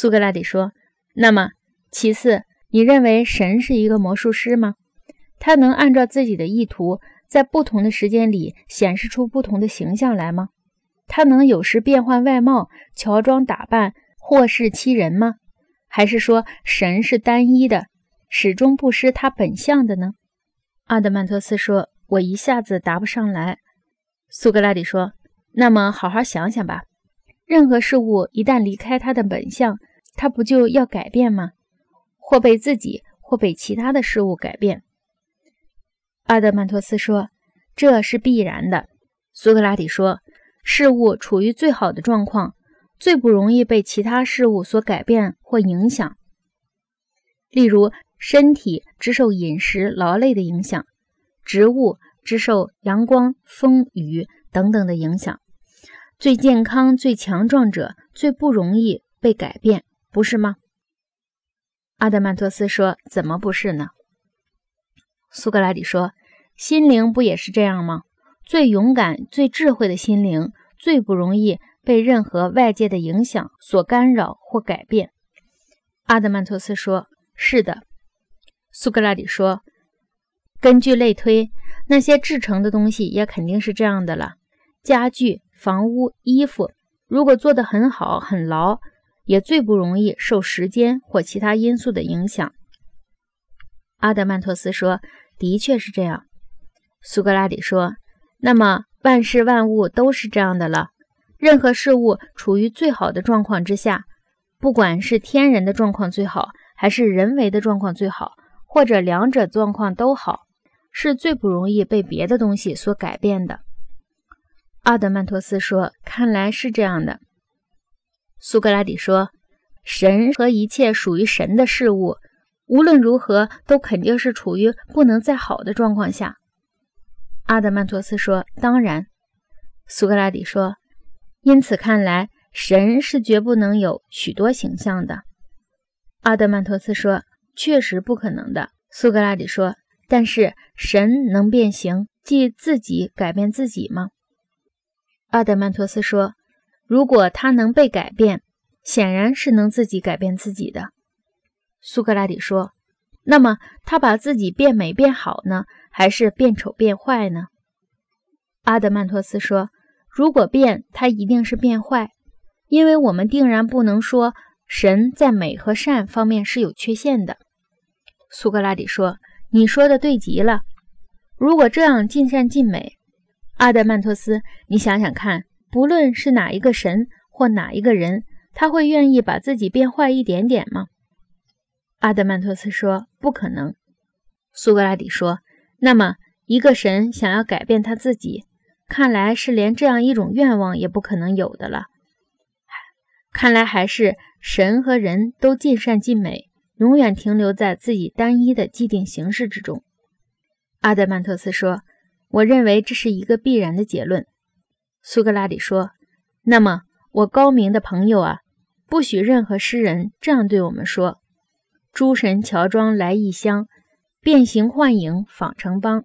苏格拉底说：“那么，其次，你认为神是一个魔术师吗？他能按照自己的意图，在不同的时间里显示出不同的形象来吗？他能有时变换外貌、乔装打扮，或是欺人吗？还是说神是单一的，始终不失他本相的呢？”阿德曼托斯说：“我一下子答不上来。”苏格拉底说：“那么，好好想想吧。”任何事物一旦离开它的本相，它不就要改变吗？或被自己，或被其他的事物改变。阿德曼托斯说：“这是必然的。”苏格拉底说：“事物处于最好的状况，最不容易被其他事物所改变或影响。例如，身体只受饮食、劳累的影响；植物只受阳光、风雨等等的影响。”最健康、最强壮者最不容易被改变，不是吗？阿德曼托斯说：“怎么不是呢？”苏格拉底说：“心灵不也是这样吗？最勇敢、最智慧的心灵，最不容易被任何外界的影响所干扰或改变。”阿德曼托斯说：“是的。”苏格拉底说：“根据类推，那些制成的东西也肯定是这样的了。家具。”房屋、衣服，如果做得很好、很牢，也最不容易受时间或其他因素的影响。阿德曼托斯说：“的确是这样。”苏格拉底说：“那么万事万物都是这样的了。任何事物处于最好的状况之下，不管是天然的状况最好，还是人为的状况最好，或者两者状况都好，是最不容易被别的东西所改变的。”阿德曼托斯说：“看来是这样的。”苏格拉底说：“神和一切属于神的事物，无论如何都肯定是处于不能再好的状况下。”阿德曼托斯说：“当然。”苏格拉底说：“因此看来，神是绝不能有许多形象的。”阿德曼托斯说：“确实不可能的。”苏格拉底说：“但是神能变形，即自己改变自己吗？”阿德曼托斯说：“如果他能被改变，显然是能自己改变自己的。”苏格拉底说：“那么他把自己变美变好呢，还是变丑变坏呢？”阿德曼托斯说：“如果变，他一定是变坏，因为我们定然不能说神在美和善方面是有缺陷的。”苏格拉底说：“你说的对极了。如果这样尽善尽美。”阿德曼托斯，你想想看，不论是哪一个神或哪一个人，他会愿意把自己变坏一点点吗？阿德曼托斯说：“不可能。”苏格拉底说：“那么，一个神想要改变他自己，看来是连这样一种愿望也不可能有的了。看来还是神和人都尽善尽美，永远停留在自己单一的既定形式之中。”阿德曼托斯说。我认为这是一个必然的结论，苏格拉底说。那么，我高明的朋友啊，不许任何诗人这样对我们说：“诸神乔装来异乡，变形幻影仿城邦。”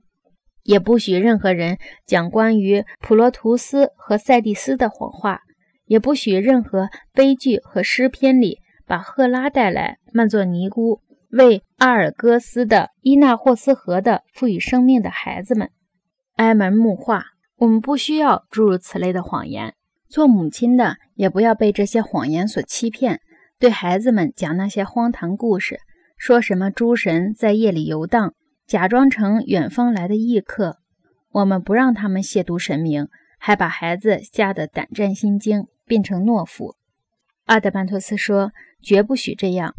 也不许任何人讲关于普罗图斯和塞蒂斯的谎话，也不许任何悲剧和诗篇里把赫拉带来曼作尼姑为阿尔戈斯的伊纳霍斯河的赋予生命的孩子们。挨门木化，我们不需要诸如此类的谎言。做母亲的也不要被这些谎言所欺骗，对孩子们讲那些荒唐故事，说什么诸神在夜里游荡，假装成远方来的异客。我们不让他们亵渎神明，还把孩子吓得胆战心惊，变成懦夫。阿德班托斯说：“绝不许这样。”